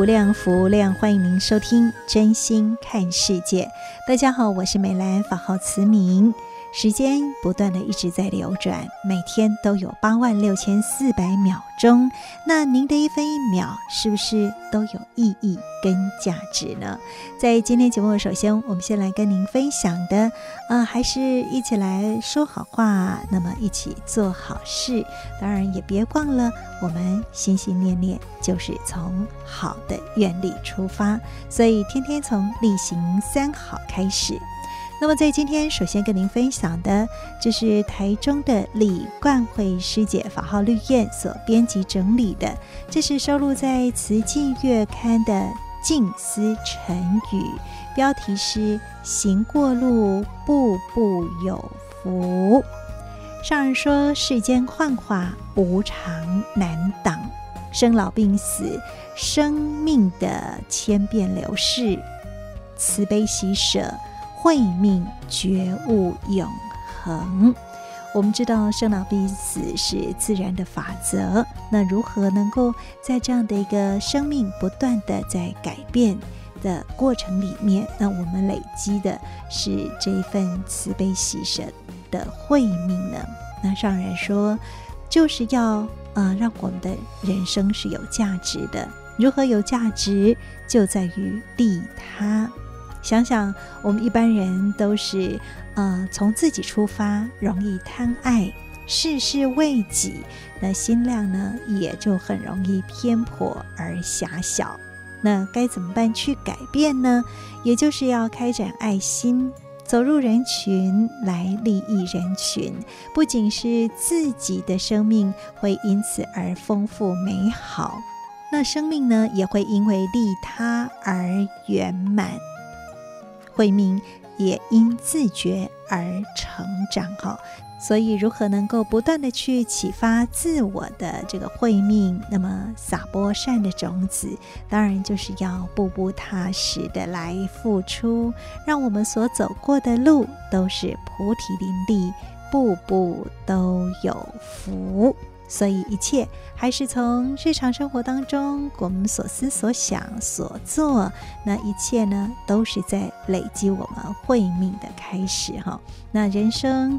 无量，福量，欢迎您收听真心看世界。大家好，我是美兰，法号慈明。时间不断的一直在流转，每天都有八万六千四百秒钟。那您的一分一秒，是不是都有意义跟价值呢？在今天节目，首先我们先来跟您分享的，呃，还是一起来说好话，那么一起做好事。当然也别忘了，我们心心念念就是从好的愿力出发，所以天天从例行三好开始。那么，在今天首先跟您分享的，就是台中的李冠慧师姐法号绿燕所编辑整理的，这是收录在《慈济月刊》的静思晨语，标题是“行过路，步步有福”。上人说：“世间幻化，无常难挡，生老病死，生命的千变流逝，慈悲喜舍。”慧命觉悟永恒，我们知道生老病死是自然的法则。那如何能够在这样的一个生命不断的在改变的过程里面，那我们累积的是这一份慈悲喜舍的慧命呢？那上人说，就是要呃让我们的人生是有价值的。如何有价值，就在于利他。想想，我们一般人都是，呃，从自己出发，容易贪爱，事事为己，那心量呢，也就很容易偏颇而狭小。那该怎么办去改变呢？也就是要开展爱心，走入人群来利益人群，不仅是自己的生命会因此而丰富美好，那生命呢，也会因为利他而圆满。慧命也因自觉而成长哈，所以如何能够不断地去启发自我的这个慧命，那么撒播善的种子，当然就是要步步踏实的来付出，让我们所走过的路都是菩提林立，步步都有福。所以一切还是从日常生活当中，我们所思所想所做，那一切呢，都是在累积我们慧命的开始哈。那人生，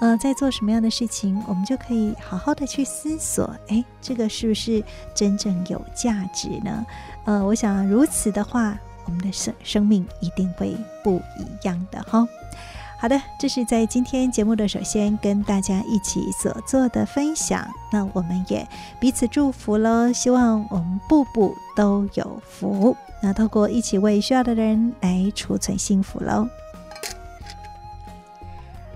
呃，在做什么样的事情，我们就可以好好的去思索，哎，这个是不是真正有价值呢？呃，我想如此的话，我们的生生命一定会不一样的哈。好的，这是在今天节目的首先跟大家一起所做的分享，那我们也彼此祝福喽，希望我们步步都有福，那透过一起为需要的人来储存幸福喽。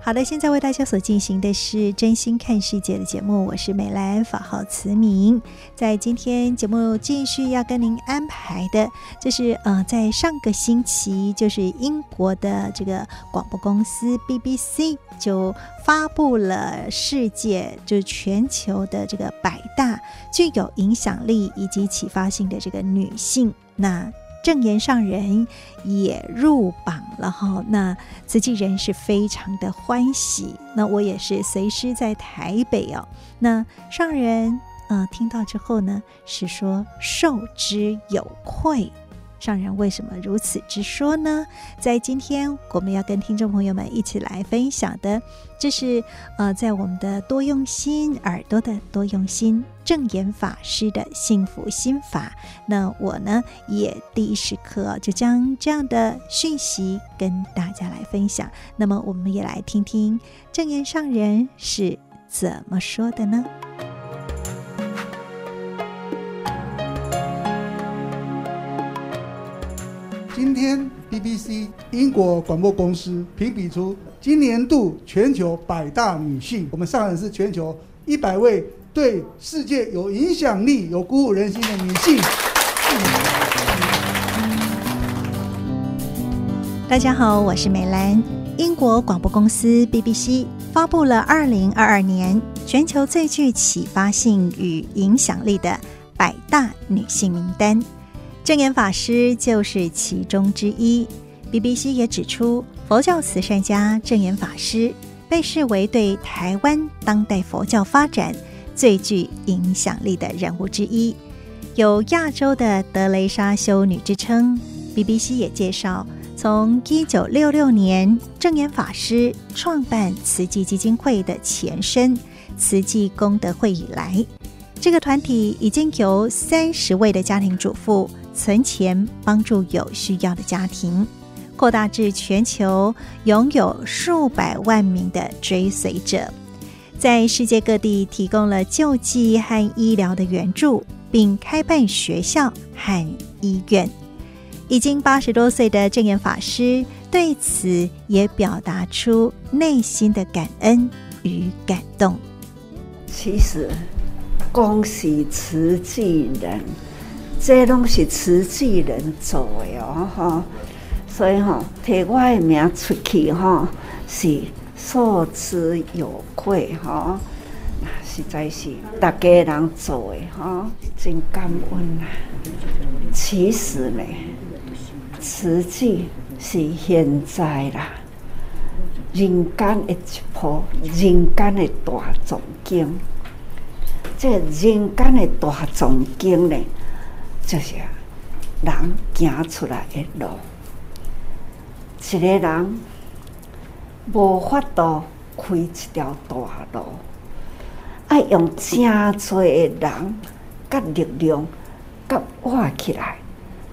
好的，现在为大家所进行的是真心看世界的节目，我是美兰，法号慈明。在今天节目继续要跟您安排的，就是呃，在上个星期，就是英国的这个广播公司 BBC 就发布了世界，就是全球的这个百大具有影响力以及启发性的这个女性，那。证言上人也入榜了哈，那慈济人是非常的欢喜。那我也是随师在台北哦。那上人呃听到之后呢，是说受之有愧。上人为什么如此之说呢？在今天我们要跟听众朋友们一起来分享的，这是呃，在我们的多用心耳朵的多用心证言法师的幸福心法。那我呢，也第一时刻就将这样的讯息跟大家来分享。那么，我们也来听听证言上人是怎么说的呢？今天，BBC 英国广播公司评比出今年度全球百大女性，我们上海是全球一百位对世界有影响力、有鼓舞人心的女性。大家好，我是美兰。英国广播公司 BBC 发布了二零二二年全球最具启发性与影响力的百大女性名单。证严法师就是其中之一。BBC 也指出，佛教慈善家证严法师被视为对台湾当代佛教发展最具影响力的人物之一，有“亚洲的德蕾莎修女”之称。BBC 也介绍，从一九六六年证严法师创办慈济基金会的前身慈济功德会以来，这个团体已经由三十位的家庭主妇。存钱帮助有需要的家庭，扩大至全球拥有数百万名的追随者，在世界各地提供了救济和医疗的援助，并开办学校和医院。已经八十多岁的证严法师对此也表达出内心的感恩与感动。其实，恭喜慈济人。这拢是慈济人做的哦，哈，所以哈，提我的名出去哈，是受之有愧哈，实在是大家人做的哈，真感恩啊。其实呢，慈济是现在啦，人间的一部人间的大总经，这人间的大总经呢。就是人行出来的路，一个人无法度开一条大路，爱用真侪的人甲力量甲活起来，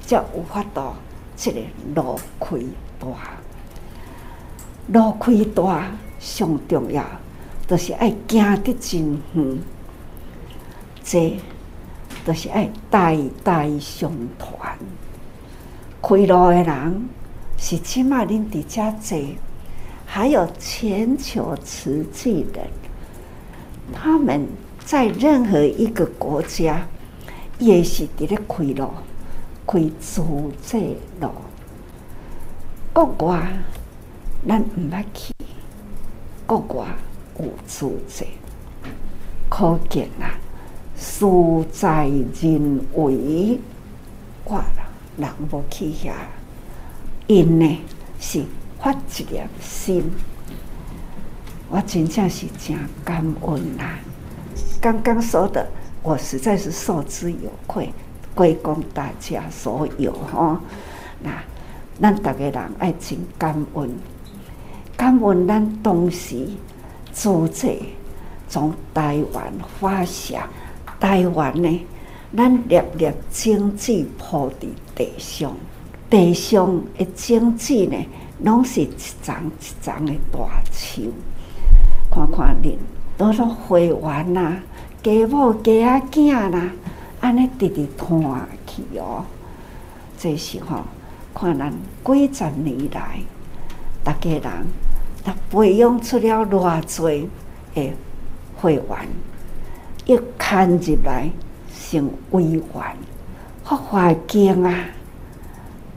才有法度这个路开大。路开大上重要，就是爱行得真远，这。都是爱代代相传，开路的人是起码恁伫遮坐，还有全球慈济人，他们在任何一个国家也是伫咧开路，开助这路。国外咱毋捌去，国外有助者，可见啊。事在人为，我啦人无去遐，因呢是发一粒心，我真正是真感恩啦。刚刚说的，我实在是受之有愧，归功大家所有哈。那咱大家人爱真感恩，感恩咱当时做这从台湾发下。台湾呢，咱粒粒种子铺伫地上，地上的种子呢，拢是一丛一丛的大树。看看恁，都都花园呐，家某家啊囝啦，安尼直直看去哦。这时候，看咱几十年来，大家人，他培养出了偌济诶花园。一看入来，成委员，发华经啊！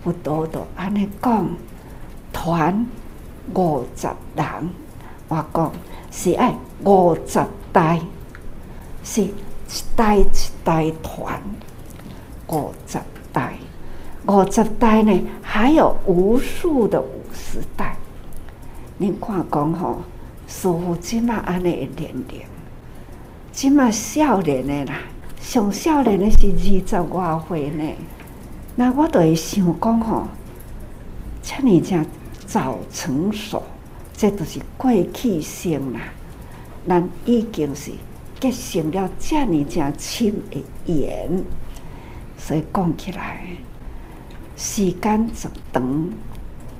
不多多安尼讲，团五十人，我讲是爱五十代，是一代一代团，五十代，五十代呢，还有无数的五十代。您看讲吼，师傅即嘛安尼一点点。即嘛少年的啦，上少年的是二十外岁呢，那我就会想讲吼，这么正早成熟，这都是过去性啦。咱已经是结成了这么正亲的缘，所以讲起来，时间长长，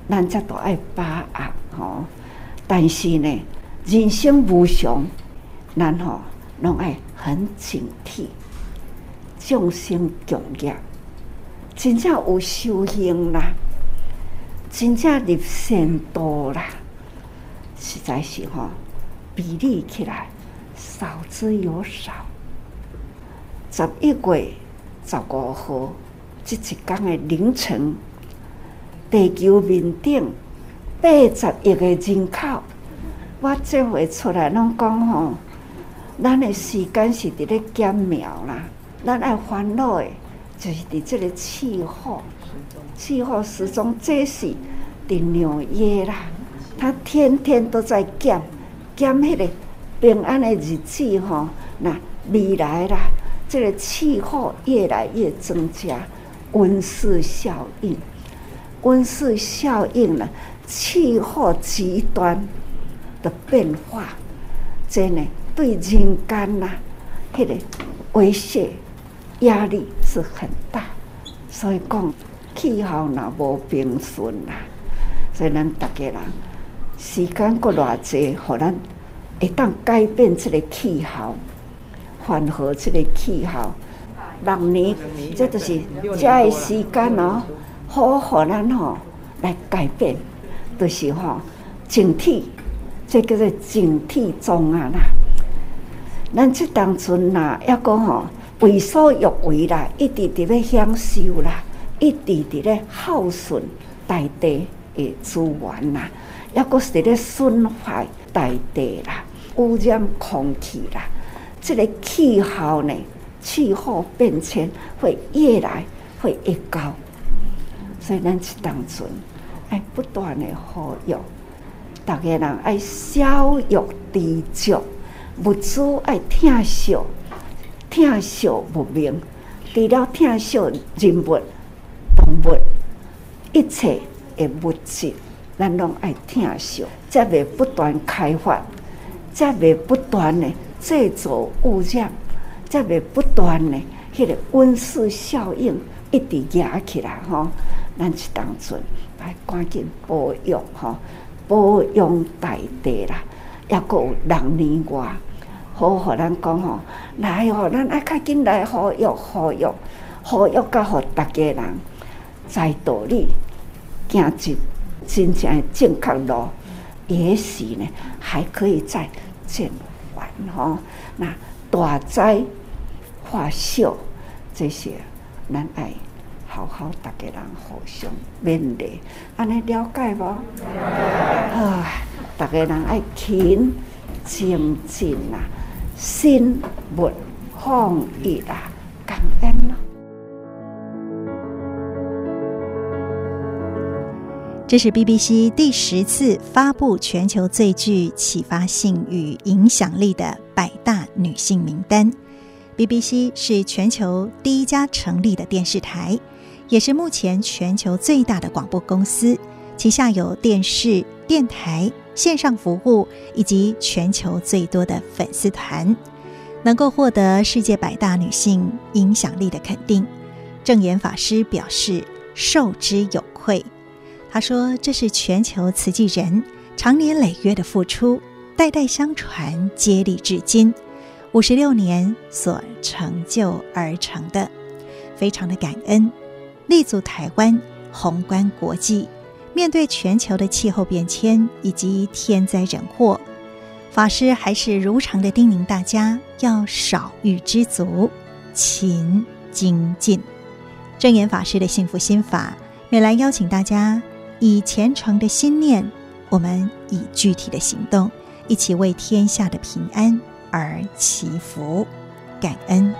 咱才都爱把握吼。但是呢，人生无常，咱吼拢爱很警惕，众生共业。真正有修行啦，真正入善多啦，实在是吼比例起来少之又少。十一月十五号即一天的凌晨，地球面顶八十亿个人口，我这回出来拢讲吼，咱的时间是伫咧减秒啦，咱爱烦恼的。就是伫这个气候，气候时钟，这是伫纽约啦，他天天都在减减迄个平安的日子吼。那未来啦，这个气候越来越增加，温室效应，温室效应呢，气候极端的变化，这呢对人间呐，迄个威胁。压力是很大，所以讲气候若无平顺啦，所以咱大家人时间过偌济，互咱会当改变这个气候，缓和这个气候。六年，这就是这个时间哦，好互咱吼来改变，就是吼警惕，这叫做警惕中啊啦。咱这当阵呐，要讲吼。为所欲为啦，一直伫咧享受啦，一直伫咧耗损大地的资源啦，抑阁是咧损坏大地啦，污染空气啦。这个气候呢，气候变迁会越来会越高，所以咱这当阵爱不断的呼吁，大家人爱少欲知足，物资爱疼惜。疼惜物明，除了疼惜人物、动物，一切的物质，咱拢爱疼惜，才会不断开发，才会不断的制造污染，才会不断的迄个温室效应一直压起来吼。咱是当阵来赶紧保育吼，保养大地啦，抑阁有六年外。好，互咱讲吼，来吼，咱爱较紧来呼吁呼吁呼吁，甲互逐家人在道理行一真正的正确路，也许呢还可以再减缓吼。那大灾化小，这些咱爱好好逐家人互相勉励，安尼了解无？啊，逐家人爱勤精进啊！心不放逸啦，感恩。这是 BBC 第十次发布全球最具启发性与影响力的百大女性名单。BBC 是全球第一家成立的电视台，也是目前全球最大的广播公司，旗下有电视、电台。线上服务以及全球最多的粉丝团，能够获得世界百大女性影响力的肯定，证严法师表示受之有愧。他说：“这是全球慈济人长年累月的付出，代代相传，接力至今五十六年所成就而成的，非常的感恩。立足台湾，宏观国际。”面对全球的气候变迁以及天灾人祸，法师还是如常的叮咛大家要少欲知足，勤精进。正言法师的幸福心法，也来邀请大家以虔诚的心念，我们以具体的行动，一起为天下的平安而祈福，感恩。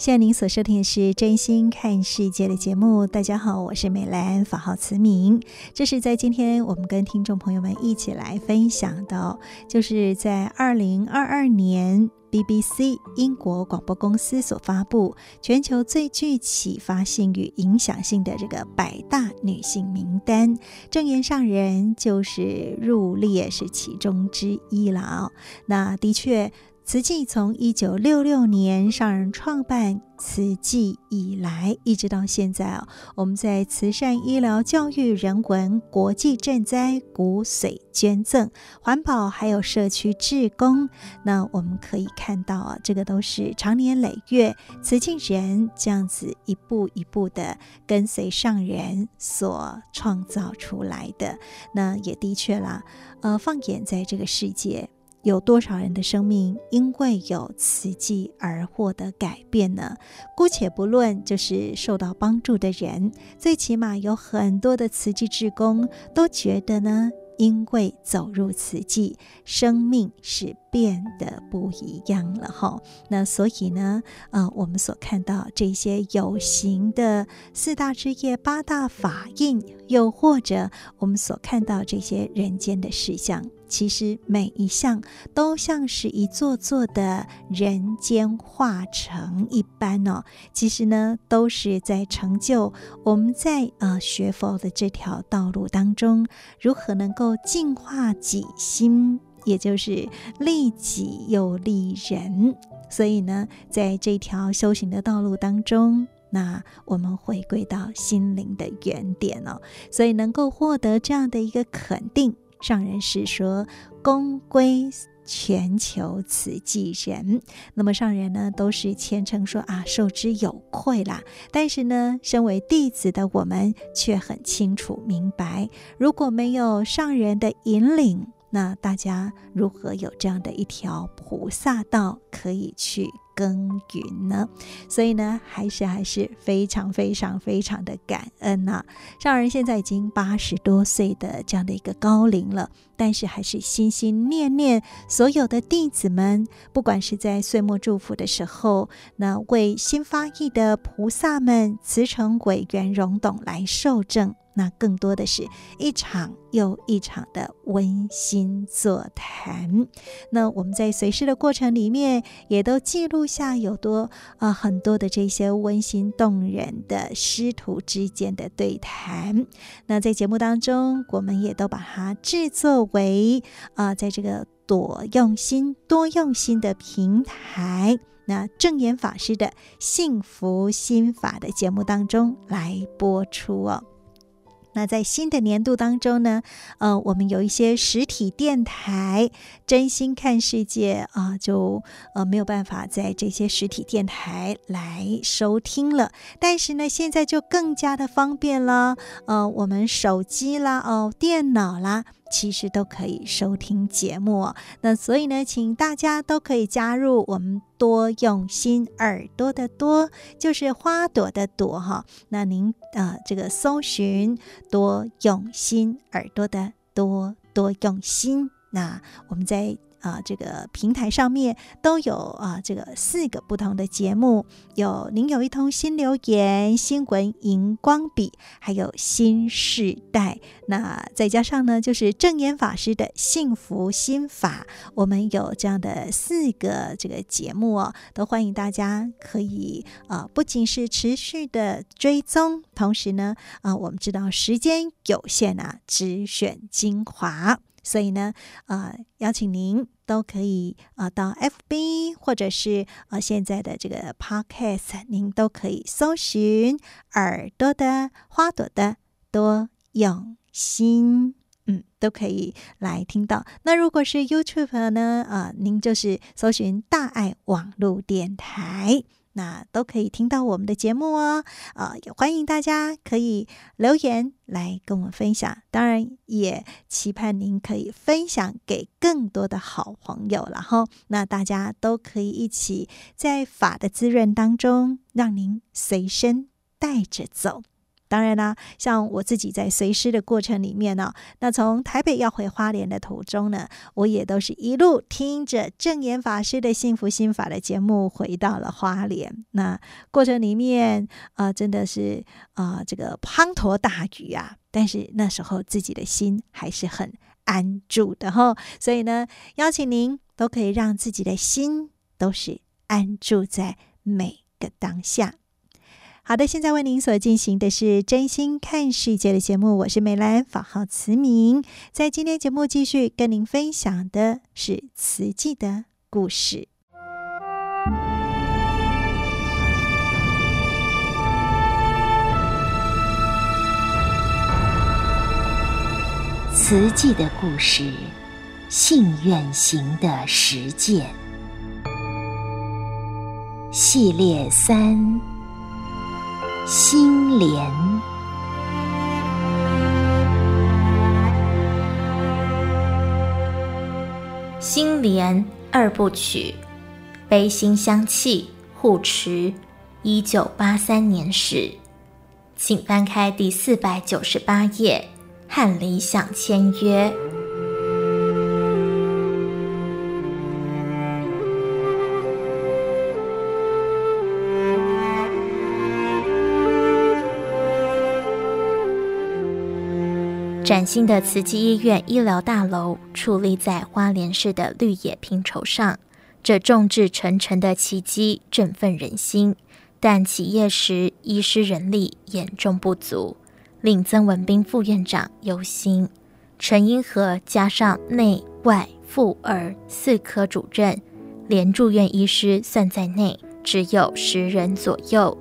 现在您所收听的是《真心看世界》的节目。大家好，我是美兰，法号慈明。这是在今天我们跟听众朋友们一起来分享的，就是在二零二二年 BBC 英国广播公司所发布全球最具启发性与影响性的这个百大女性名单，证言上人就是入列是其中之一了啊。那的确。慈济从一九六六年上人创办慈济以来，一直到现在啊，我们在慈善、医疗、教育、人文、国际赈灾、骨髓捐赠、环保，还有社区志工，那我们可以看到啊，这个都是长年累月慈济人这样子一步一步的跟随上人所创造出来的。那也的确啦，呃，放眼在这个世界。有多少人的生命因为有慈济而获得改变呢？姑且不论，就是受到帮助的人，最起码有很多的慈济志工都觉得呢。因为走入慈济，生命是变得不一样了哈。那所以呢，呃，我们所看到这些有形的四大志业、八大法印，又或者我们所看到这些人间的事项，其实每一项都像是一座座的人间化城一般哦。其实呢，都是在成就我们在呃学佛的这条道路当中，如何能够。净化己心，也就是利己又利人。所以呢，在这条修行的道路当中，那我们回归到心灵的原点哦。所以能够获得这样的一个肯定，上人是说功归全球慈济人。那么上人呢，都是虔诚说啊，受之有愧啦。但是呢，身为弟子的我们却很清楚明白，如果没有上人的引领，那大家如何有这样的一条菩萨道可以去耕耘呢？所以呢，还是还是非常非常非常的感恩呐、啊。上人现在已经八十多岁的这样的一个高龄了，但是还是心心念念所有的弟子们，不管是在岁末祝福的时候，那为新发意的菩萨们慈诚委员融董来受证。那更多的是一场又一场的温馨座谈。那我们在随师的过程里面，也都记录下有多啊、很多的这些温馨动人的师徒之间的对谈。那在节目当中，我们也都把它制作为啊、在这个多用心、多用心的平台，那证严法师的幸福心法的节目当中来播出哦。那在新的年度当中呢，呃，我们有一些实体电台，真心看世界啊，就呃没有办法在这些实体电台来收听了。但是呢，现在就更加的方便了，呃，我们手机啦，哦，电脑啦。其实都可以收听节目，那所以呢，请大家都可以加入我们多用心耳朵的多，就是花朵的朵哈。那您呃这个搜寻多用心耳朵的多多用心，那我们在。啊，这个平台上面都有啊，这个四个不同的节目，有您有一通新留言、新闻荧光笔，还有新世代。那再加上呢，就是证严法师的幸福心法，我们有这样的四个这个节目哦，都欢迎大家可以啊，不仅是持续的追踪，同时呢，啊，我们知道时间有限啊，只选精华。所以呢，呃，邀请您都可以呃到 FB 或者是呃现在的这个 Podcast，您都可以搜寻耳朵的花朵的多用心，嗯，都可以来听到。那如果是 YouTube 呢，呃，您就是搜寻大爱网络电台。那都可以听到我们的节目哦，啊、呃，也欢迎大家可以留言来跟我们分享，当然也期盼您可以分享给更多的好朋友，然后那大家都可以一起在法的滋润当中，让您随身带着走。当然啦，像我自己在随师的过程里面呢，那从台北要回花莲的途中呢，我也都是一路听着证严法师的幸福心法的节目回到了花莲。那过程里面啊、呃，真的是啊、呃，这个滂沱大雨啊，但是那时候自己的心还是很安住的哈。所以呢，邀请您都可以让自己的心都是安住在每个当下。好的，现在为您所进行的是真心看世界的节目，我是美兰，法号慈明。在今天节目继续跟您分享的是慈济的故事。慈济的故事，信愿行的实践系列三。心莲，心莲二部曲，悲心相契护持，一九八三年始，请翻开第四百九十八页，和理想签约。崭新的慈济医院医疗大楼矗立在花莲市的绿野平畴上，这众志成城的奇迹振奋人心。但起业时医师人力严重不足，令曾文彬副院长忧心。陈英和加上内外妇儿四科主任，连住院医师算在内，只有十人左右。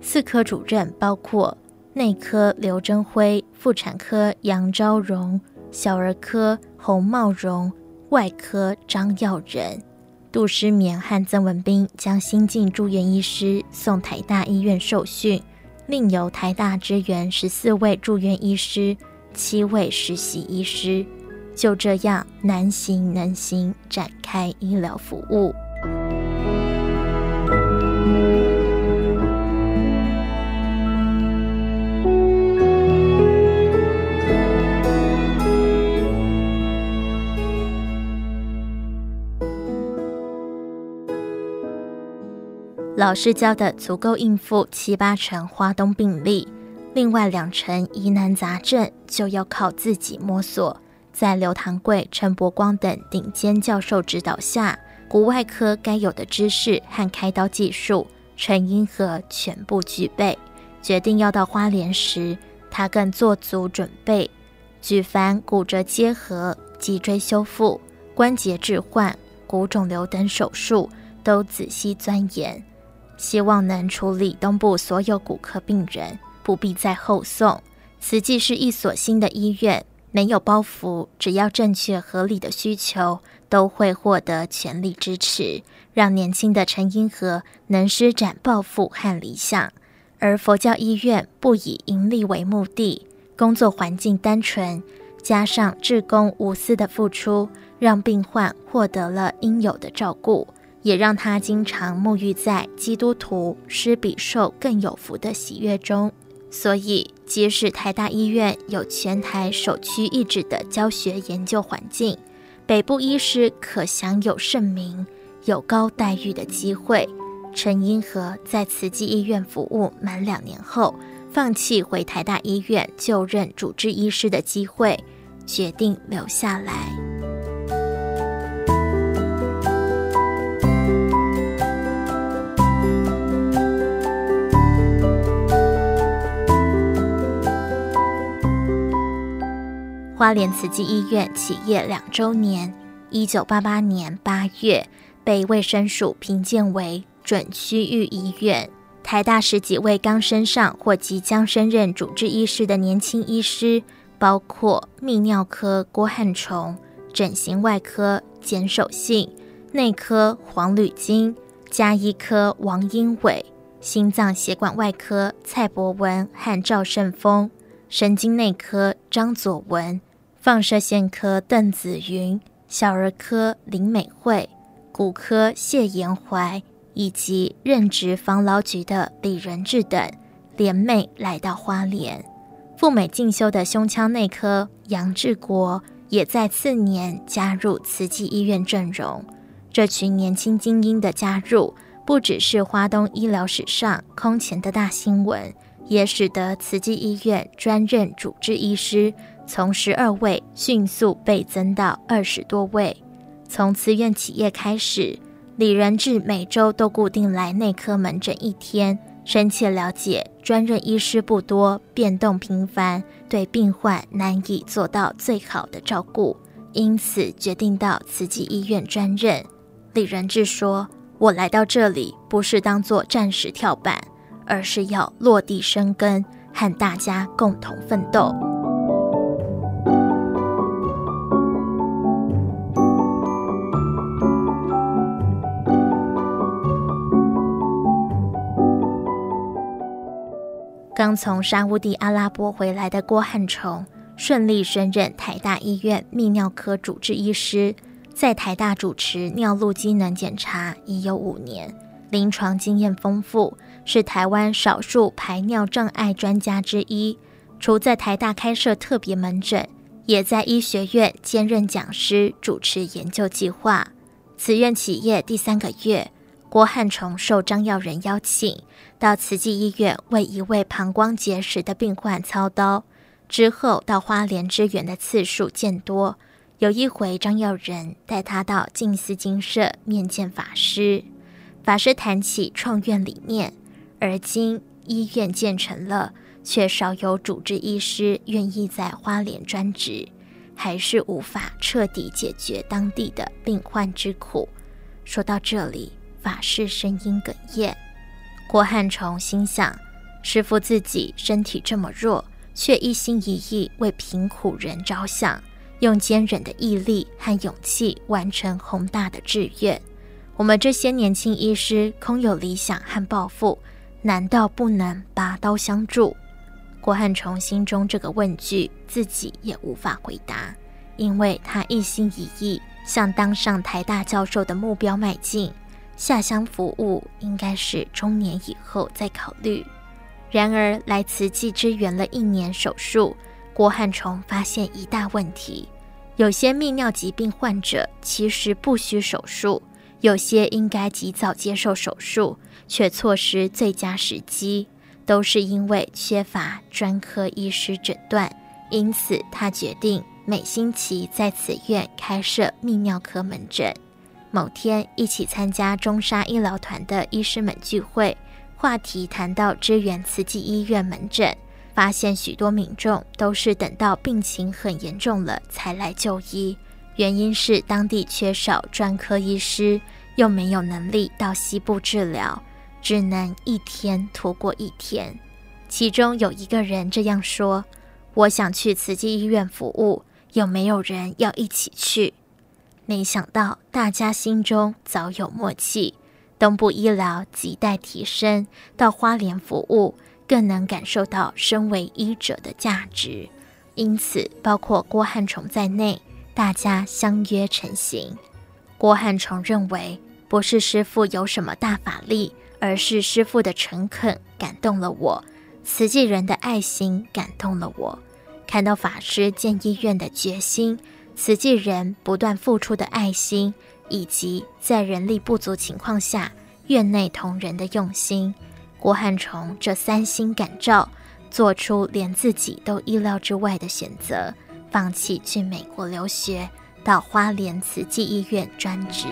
四科主任包括。内科刘贞辉、妇产科杨昭荣、小儿科洪茂荣、外科张耀仁、杜诗勉和曾文彬将新进住院医师送台大医院受训，另由台大支援十四位住院医师、七位实习医师，就这样难行能行展开医疗服务。老师教的足够应付七八成花东病例，另外两成疑难杂症就要靠自己摸索。在刘堂贵、陈伯光等顶尖教授指导下，骨外科该有的知识和开刀技术，陈英和全部具备。决定要到花莲时，他更做足准备，举凡骨折结合、脊椎修复、关节置换、骨肿瘤等手术，都仔细钻研。希望能处理东部所有骨科病人，不必再后送。慈济是一所新的医院，没有包袱，只要正确合理的需求，都会获得全力支持，让年轻的陈英和能施展抱负和理想。而佛教医院不以盈利为目的，工作环境单纯，加上志工无私的付出，让病患获得了应有的照顾。也让他经常沐浴在基督徒施比受更有福的喜悦中，所以即使台大医院有全台首屈一指的教学研究环境，北部医师可享有盛名、有高待遇的机会，陈英和在慈济医院服务满两年后，放弃回台大医院就任主治医师的机会，决定留下来。花莲慈济医院起业两周年，一九八八年八月被卫生署评鉴为准区域医院。台大十几位刚升上或即将升任主治医师的年轻医师，包括泌尿科郭汉崇、整形外科简守信、内科黄吕金、家医科王英伟、心脏血管外科蔡博文和赵胜峰、神经内科张佐文。放射线科邓子云、小儿科林美惠、骨科谢延怀，以及任职防劳局的李仁智等，联袂来到花莲。赴美进修的胸腔内科杨志国也在次年加入慈济医院阵容。这群年轻精英的加入，不只是花东医疗史上空前的大新闻，也使得慈济医院专任主治医师从十二位迅速倍增到二十多位。从慈院起业开始，李仁智每周都固定来内科门诊一天。深切了解，专任医师不多，变动频繁，对病患难以做到最好的照顾，因此决定到慈济医院专任。李仁智说：“我来到这里不是当做暂时跳板，而是要落地生根，和大家共同奋斗。”刚从沙乌地阿拉伯回来的郭汉崇，顺利升任台大医院泌尿科主治医师，在台大主持尿路机能检查已有五年，临床经验丰富，是台湾少数排尿障碍专家之一。除在台大开设特别门诊，也在医学院兼任讲师，主持研究计划。慈院起业第三个月。郭汉崇受张耀仁邀请，到慈济医院为一位膀胱结石的病患操刀。之后到花莲支援的次数渐多。有一回，张耀仁带他到静思精舍面见法师，法师谈起创院理念。而今医院建成了，却少有主治医师愿意在花莲专职，还是无法彻底解决当地的病患之苦。说到这里。法师声音哽咽，郭汉崇心想：师父自己身体这么弱，却一心一意为贫苦人着想，用坚韧的毅力和勇气完成宏大的志愿。我们这些年轻医师空有理想和抱负，难道不能拔刀相助？郭汉崇心中这个问句，自己也无法回答，因为他一心一意向当上台大教授的目标迈进。下乡服务应该是中年以后再考虑。然而来慈济支援了一年手术，郭汉崇发现一大问题：有些泌尿疾病患者其实不需手术，有些应该及早接受手术，却错失最佳时机，都是因为缺乏专科医师诊断。因此，他决定每星期在此院开设泌尿科门诊。某天，一起参加中沙医疗团的医师们聚会，话题谈到支援慈济医院门诊，发现许多民众都是等到病情很严重了才来就医，原因是当地缺少专科医师，又没有能力到西部治疗，只能一天拖过一天。其中有一个人这样说：“我想去慈济医院服务，有没有人要一起去？”没想到大家心中早有默契，东部医疗亟待提升，到花莲服务更能感受到身为医者的价值。因此，包括郭汉崇在内，大家相约成行。郭汉崇认为，不是师父有什么大法力，而是师傅的诚恳感动了我，慈济人的爱心感动了我，看到法师建医院的决心。慈济人不断付出的爱心，以及在人力不足情况下院内同仁的用心，郭汉崇这三心感召，做出连自己都意料之外的选择，放弃去美国留学，到花莲慈济医院专职。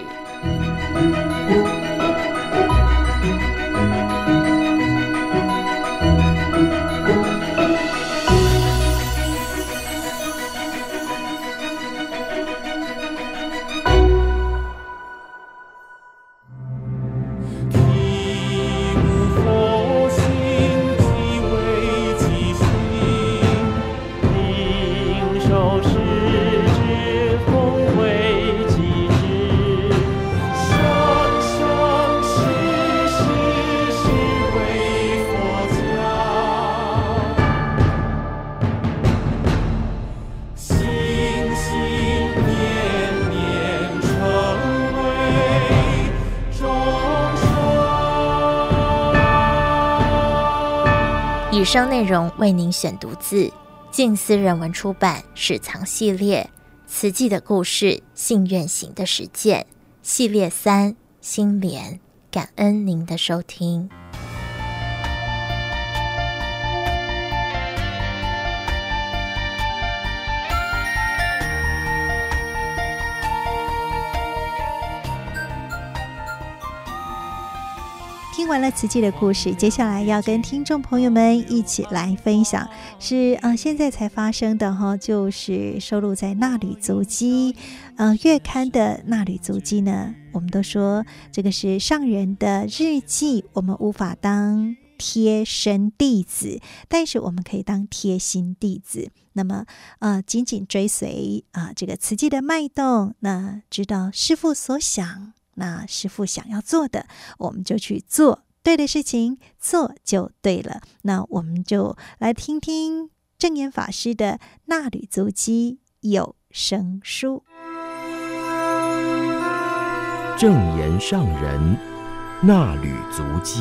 上内容为您选读自静思人文出版《史藏系列》慈济的故事，信愿行的实践系列三心莲，感恩您的收听。听完了慈济的故事，接下来要跟听众朋友们一起来分享，是啊、呃，现在才发生的哈，就是收录在《衲履足迹》呃月刊的《衲履足迹》呢。我们都说这个是上人的日记，我们无法当贴身弟子，但是我们可以当贴心弟子。那么呃，紧紧追随啊、这个慈济的脉动，那知道师父所想。那师傅想要做的，我们就去做对的事情，做就对了。那我们就来听听正言法师的《纳履足迹》有声书。正言上人《纳履足迹》，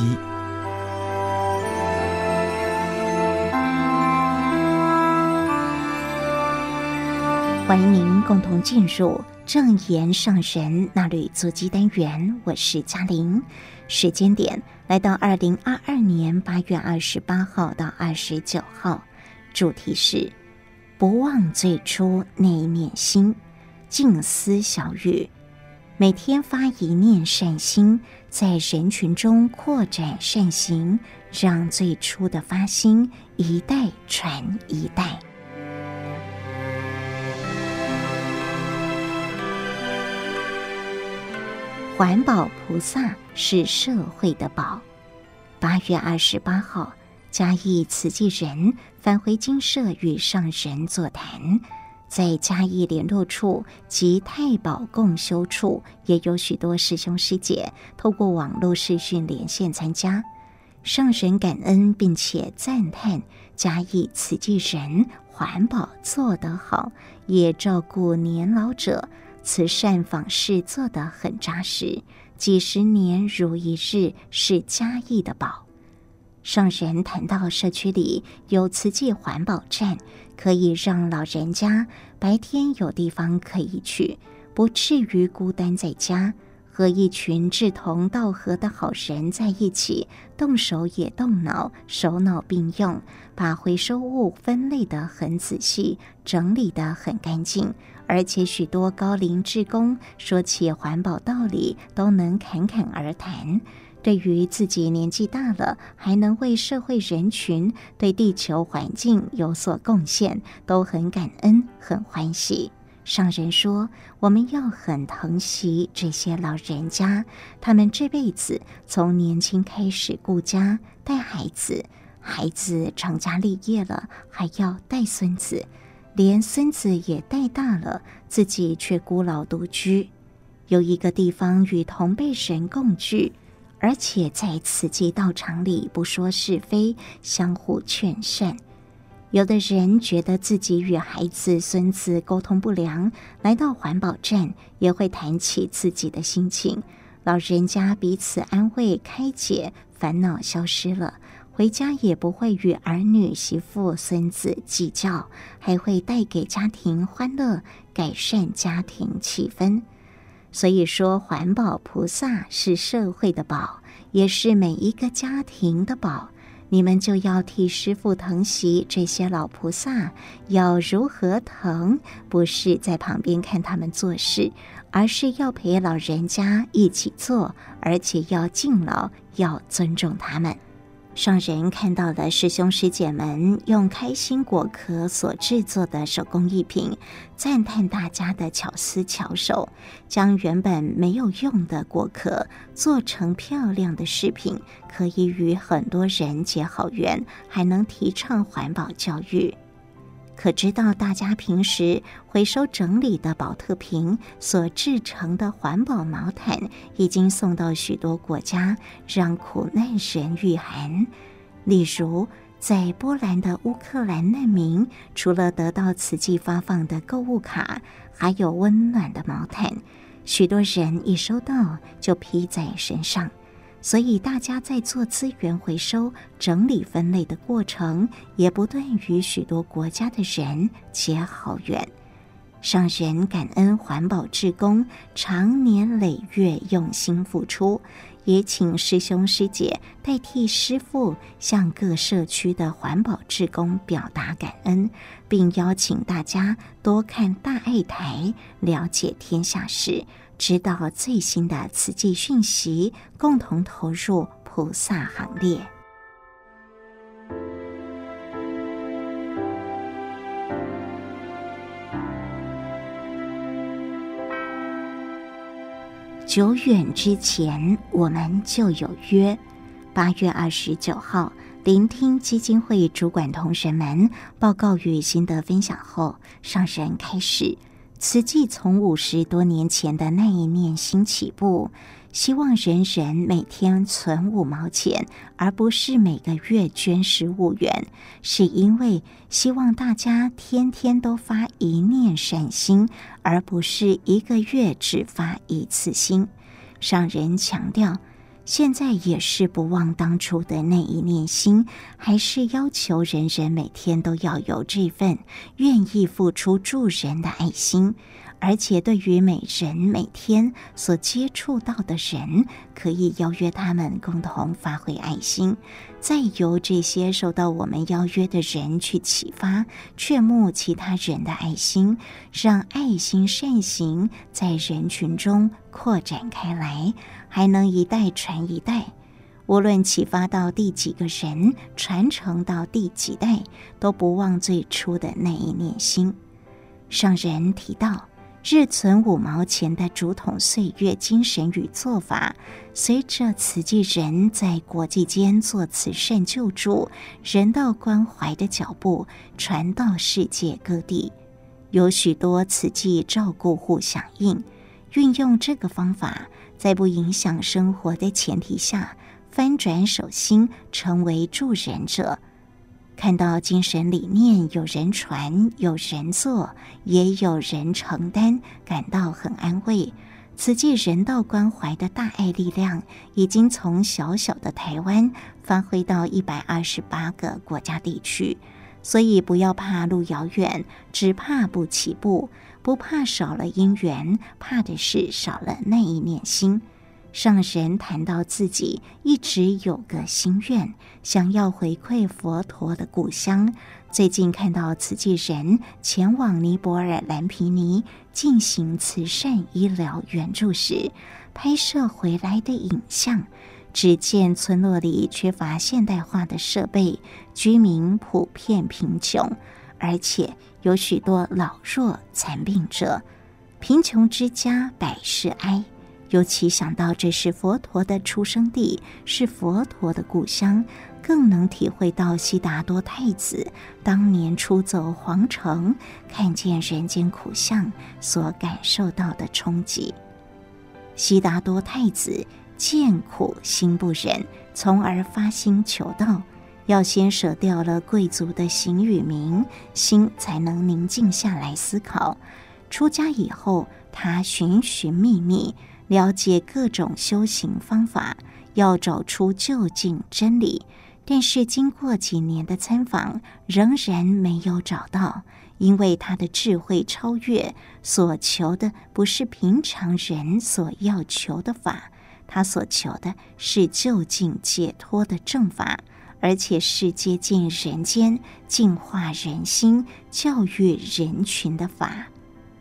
欢迎您共同进入。正言上人衲履足迹单元，我是嘉玲。时间点来到二零二二年八月二十八号到二十九号，主题是不忘最初那一念心，静思小语。每天发一念善心，在人群中扩展善行，让最初的发心一代传一代。环保菩萨是社会的宝。八月二十八号，嘉义慈济人返回精舍与上人座谈，在嘉义联络处及太保共修处，也有许多师兄师姐透过网络视讯连线参加。上神感恩并且赞叹嘉义慈济人环保做得好，也照顾年老者。慈善访事做得很扎实，几十年如一日是嘉义的宝。上人谈到社区里有慈济环保站，可以让老人家白天有地方可以去，不至于孤单在家。和一群志同道合的好人在一起，动手也动脑，手脑并用，把回收物分类得很仔细，整理得很干净。而且许多高龄职工说起环保道理，都能侃侃而谈。对于自己年纪大了，还能为社会人群、对地球环境有所贡献，都很感恩，很欢喜。上人说：“我们要很疼惜这些老人家，他们这辈子从年轻开始顾家带孩子，孩子成家立业了，还要带孙子，连孙子也带大了，自己却孤老独居。有一个地方与同辈人共聚，而且在此际道场里不说是非，相互劝善。”有的人觉得自己与孩子、孙子沟通不良，来到环保站也会谈起自己的心情。老人家彼此安慰、开解，烦恼消失了，回家也不会与儿女、媳妇、孙子计较，还会带给家庭欢乐，改善家庭气氛。所以说，环保菩萨是社会的宝，也是每一个家庭的宝。你们就要替师父疼惜这些老菩萨，要如何疼？不是在旁边看他们做事，而是要陪老人家一起做，而且要敬老，要尊重他们。上人看到了师兄师姐们用开心果壳所制作的手工艺品，赞叹大家的巧思巧手，将原本没有用的果壳做成漂亮的饰品，可以与很多人结好缘，还能提倡环保教育。可知道大家平时回收整理的宝特瓶所制成的环保毛毯，已经送到许多国家，让苦难人御寒。例如，在波兰的乌克兰难民，除了得到慈济发放的购物卡，还有温暖的毛毯，许多人一收到就披在身上。所以大家在做资源回收、整理分类的过程，也不断与许多国家的人结好缘。上人感恩环保志工长年累月用心付出，也请师兄师姐代替师父向各社区的环保志工表达感恩，并邀请大家多看大爱台，了解天下事。知道最新的慈济讯息，共同投入菩萨行列。久远之前，我们就有约。八月二十九号，聆听基金会主管同仁们报告与心得分享后，上人开始。慈济从五十多年前的那一念心起步，希望人人每天存五毛钱，而不是每个月捐十五元，是因为希望大家天天都发一念善心，而不是一个月只发一次心。上人强调。现在也是不忘当初的那一念心，还是要求人人每天都要有这份愿意付出助人的爱心。而且，对于每人每天所接触到的人，可以邀约他们共同发挥爱心，再由这些受到我们邀约的人去启发、劝募其他人的爱心，让爱心善行在人群中扩展开来，还能一代传一代。无论启发到第几个人，传承到第几代，都不忘最初的那一念心。上人提到。日存五毛钱的竹筒岁月精神与做法，随着慈济人在国际间做慈善救助、人道关怀的脚步传到世界各地，有许多慈济照顾户响应，运用这个方法，在不影响生活的前提下，翻转手心，成为助人者。看到精神理念有人传，有人做，也有人承担，感到很安慰。慈济人道关怀的大爱力量，已经从小小的台湾发挥到一百二十八个国家地区。所以不要怕路遥远，只怕不起步，不怕少了因缘，怕的是少了那一念心。上人谈到自己一直有个心愿，想要回馈佛陀的故乡。最近看到慈济人前往尼泊尔蓝皮尼进行慈善医疗援助时，拍摄回来的影像，只见村落里缺乏现代化的设备，居民普遍贫穷，而且有许多老弱残病者，贫穷之家百事哀。尤其想到这是佛陀的出生地，是佛陀的故乡，更能体会到悉达多太子当年出走皇城，看见人间苦相所感受到的冲击。悉达多太子见苦心不忍，从而发心求道，要先舍掉了贵族的形与名，心才能宁静下来思考。出家以后，他寻寻觅觅。了解各种修行方法，要找出究竟真理。但是经过几年的参访，仍然没有找到，因为他的智慧超越，所求的不是平常人所要求的法，他所求的是究竟解脱的正法，而且是接近人间、净化人心、教育人群的法。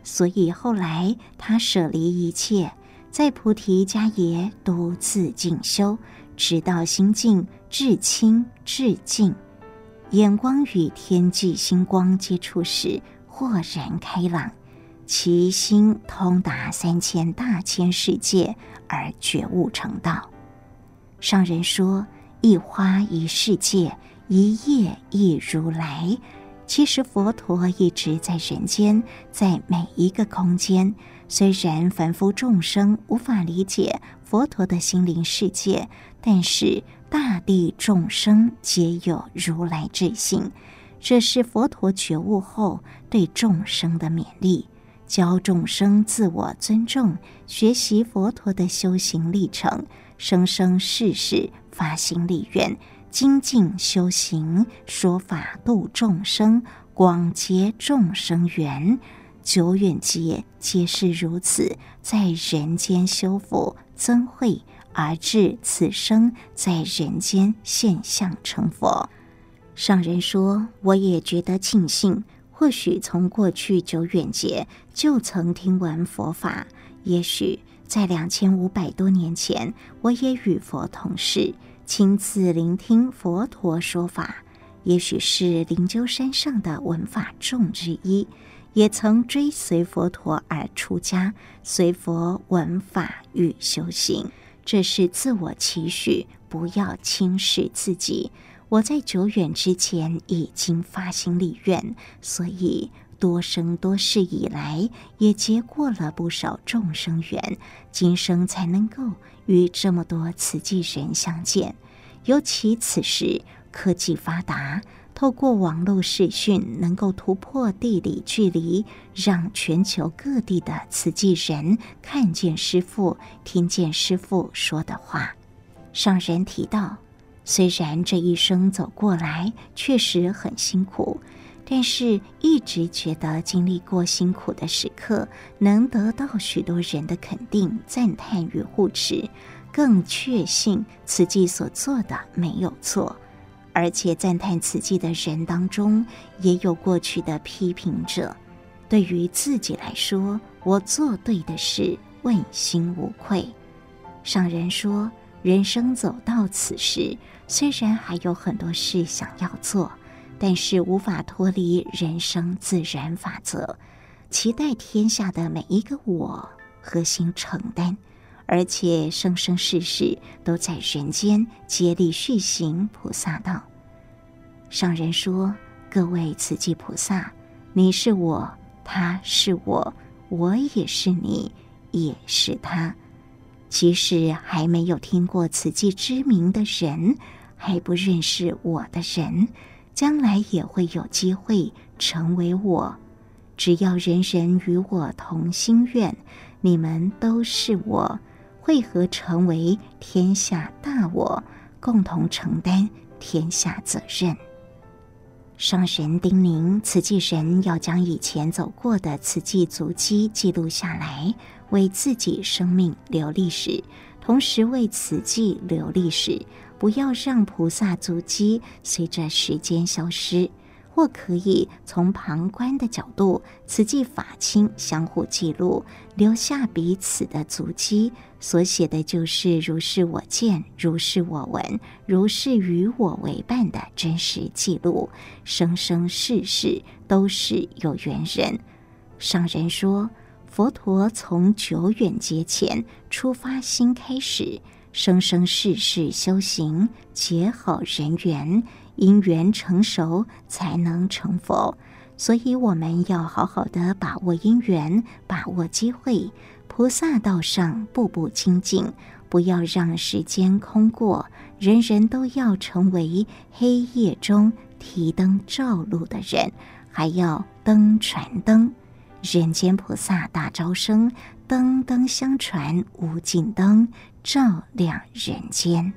所以后来他舍离一切。在菩提迦耶独自静修，直到心境至清至净，眼光与天际星光接触时，豁然开朗，其心通达三千大千世界而觉悟成道。上人说：“一花一世界，一叶一如来。”其实佛陀一直在人间，在每一个空间。虽然凡夫众生无法理解佛陀的心灵世界，但是大地众生皆有如来智性，这是佛陀觉悟后对众生的勉励，教众生自我尊重，学习佛陀的修行历程，生生世世发心立愿，精进修行，说法度众生，广结众生缘。久远劫皆是如此，在人间修福增慧，而至此生在人间现相成佛。上人说：“我也觉得庆幸。”或许从过去久远劫就曾听闻佛法，也许在两千五百多年前，我也与佛同事，亲自聆听佛陀说法。也许是灵鹫山上的闻法众之一，也曾追随佛陀而出家，随佛闻法与修行。这是自我期许，不要轻视自己。我在久远之前已经发心立愿，所以多生多世以来也结过了不少众生缘，今生才能够与这么多慈济人相见。尤其此时科技发达，透过网络视讯，能够突破地理距离，让全球各地的慈济人看见师父，听见师父说的话。上人提到。虽然这一生走过来确实很辛苦，但是一直觉得经历过辛苦的时刻，能得到许多人的肯定、赞叹与护持，更确信慈济所做的没有错。而且赞叹慈济的人当中，也有过去的批评者。对于自己来说，我做对的事，问心无愧。上人说，人生走到此时。虽然还有很多事想要做，但是无法脱离人生自然法则，期待天下的每一个我核心承担，而且生生世世都在人间竭力续行菩萨道。上人说：“各位慈济菩萨，你是我，他是我，我也是你，也是他。即使还没有听过慈济之名的人。”还不认识我的人，将来也会有机会成为我。只要人人与我同心愿，你们都是我，汇合成为天下大我，共同承担天下责任。上神叮咛，慈济人要将以前走过的慈济足迹记录下来，为自己生命留历史，同时为慈济留历史。不要让菩萨足迹随着时间消失，或可以从旁观的角度，慈济法亲相互记录，留下彼此的足迹。所写的就是如是我见，如是我闻，如是与我为伴的真实记录，生生世世都是有缘人。上人说，佛陀从久远劫前出发心开始。生生世世修行，结好人缘，因缘成熟才能成佛。所以我们要好好的把握因缘，把握机会。菩萨道上步步精进，不要让时间空过。人人都要成为黑夜中提灯照路的人，还要灯传灯。人间菩萨大招生，灯灯相传无尽灯。照亮人间。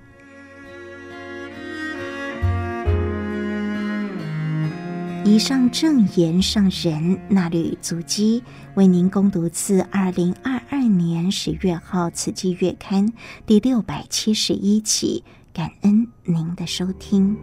以上正言上人那履足迹，为您恭读自二零二二年十月号《慈济月刊》第六百七十一期，感恩您的收听。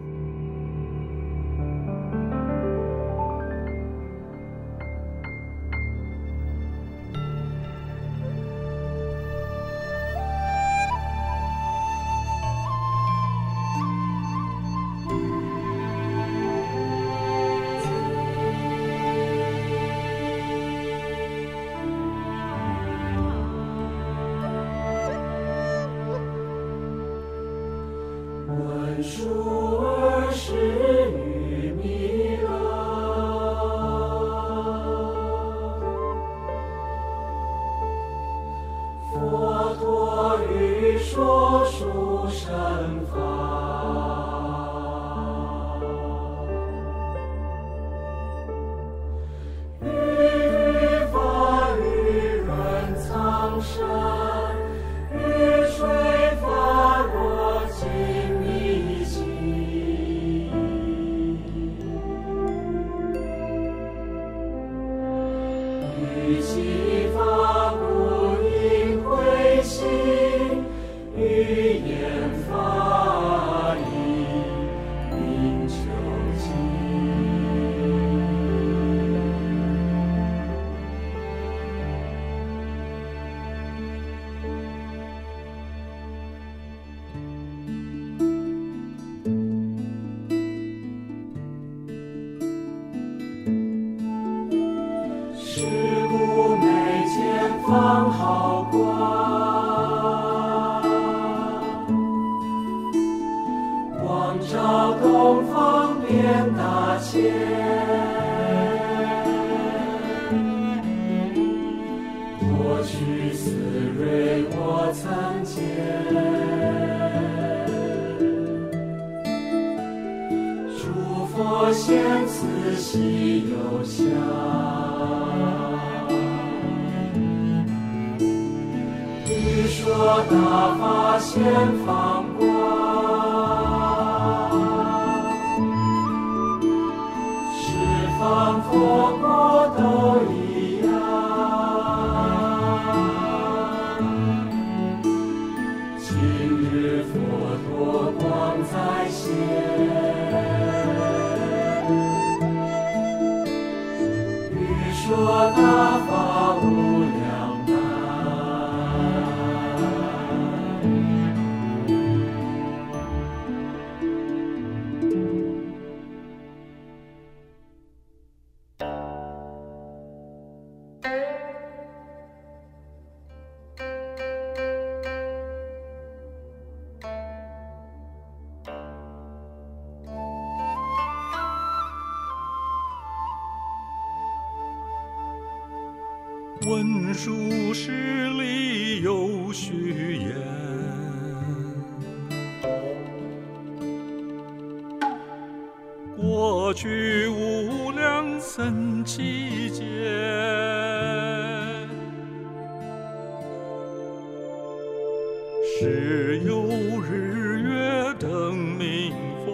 只有日月灯明，佛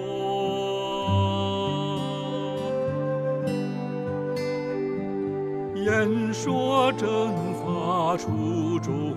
言说正法初衷。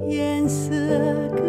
颜色